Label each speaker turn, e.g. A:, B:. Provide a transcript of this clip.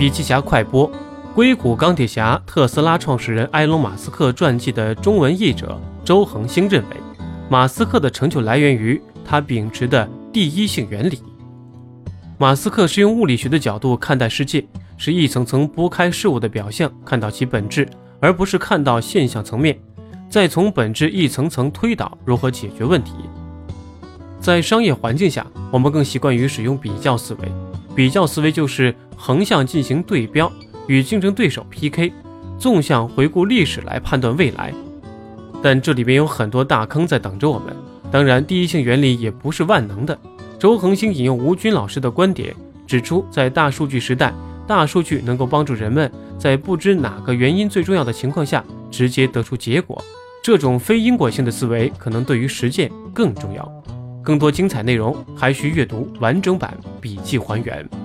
A: 笔记侠快播：硅谷钢铁侠、特斯拉创始人埃隆·马斯克传记的中文译者周恒星认为，马斯克的成就来源于他秉持的第一性原理。马斯克是用物理学的角度看待世界，是一层层剥开事物的表象，看到其本质，而不是看到现象层面，再从本质一层层推导如何解决问题。在商业环境下，我们更习惯于使用比较思维。比较思维就是横向进行对标，与竞争对手 PK；纵向回顾历史来判断未来。但这里边有很多大坑在等着我们。当然，第一性原理也不是万能的。周恒星引用吴军老师的观点，指出，在大数据时代，大数据能够帮助人们在不知哪个原因最重要的情况下，直接得出结果。这种非因果性的思维，可能对于实践更重要。更多精彩内容，还需阅读完整版笔记还原。